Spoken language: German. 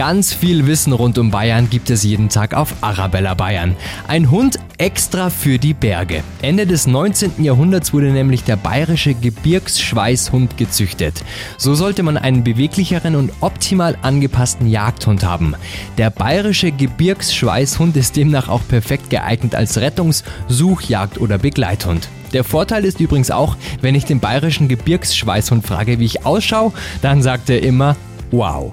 Ganz viel Wissen rund um Bayern gibt es jeden Tag auf Arabella Bayern. Ein Hund extra für die Berge. Ende des 19. Jahrhunderts wurde nämlich der bayerische Gebirgsschweißhund gezüchtet. So sollte man einen beweglicheren und optimal angepassten Jagdhund haben. Der bayerische Gebirgsschweißhund ist demnach auch perfekt geeignet als Rettungs-, Such-, Jagd- oder Begleithund. Der Vorteil ist übrigens auch, wenn ich den bayerischen Gebirgsschweißhund frage, wie ich ausschaue, dann sagt er immer Wow.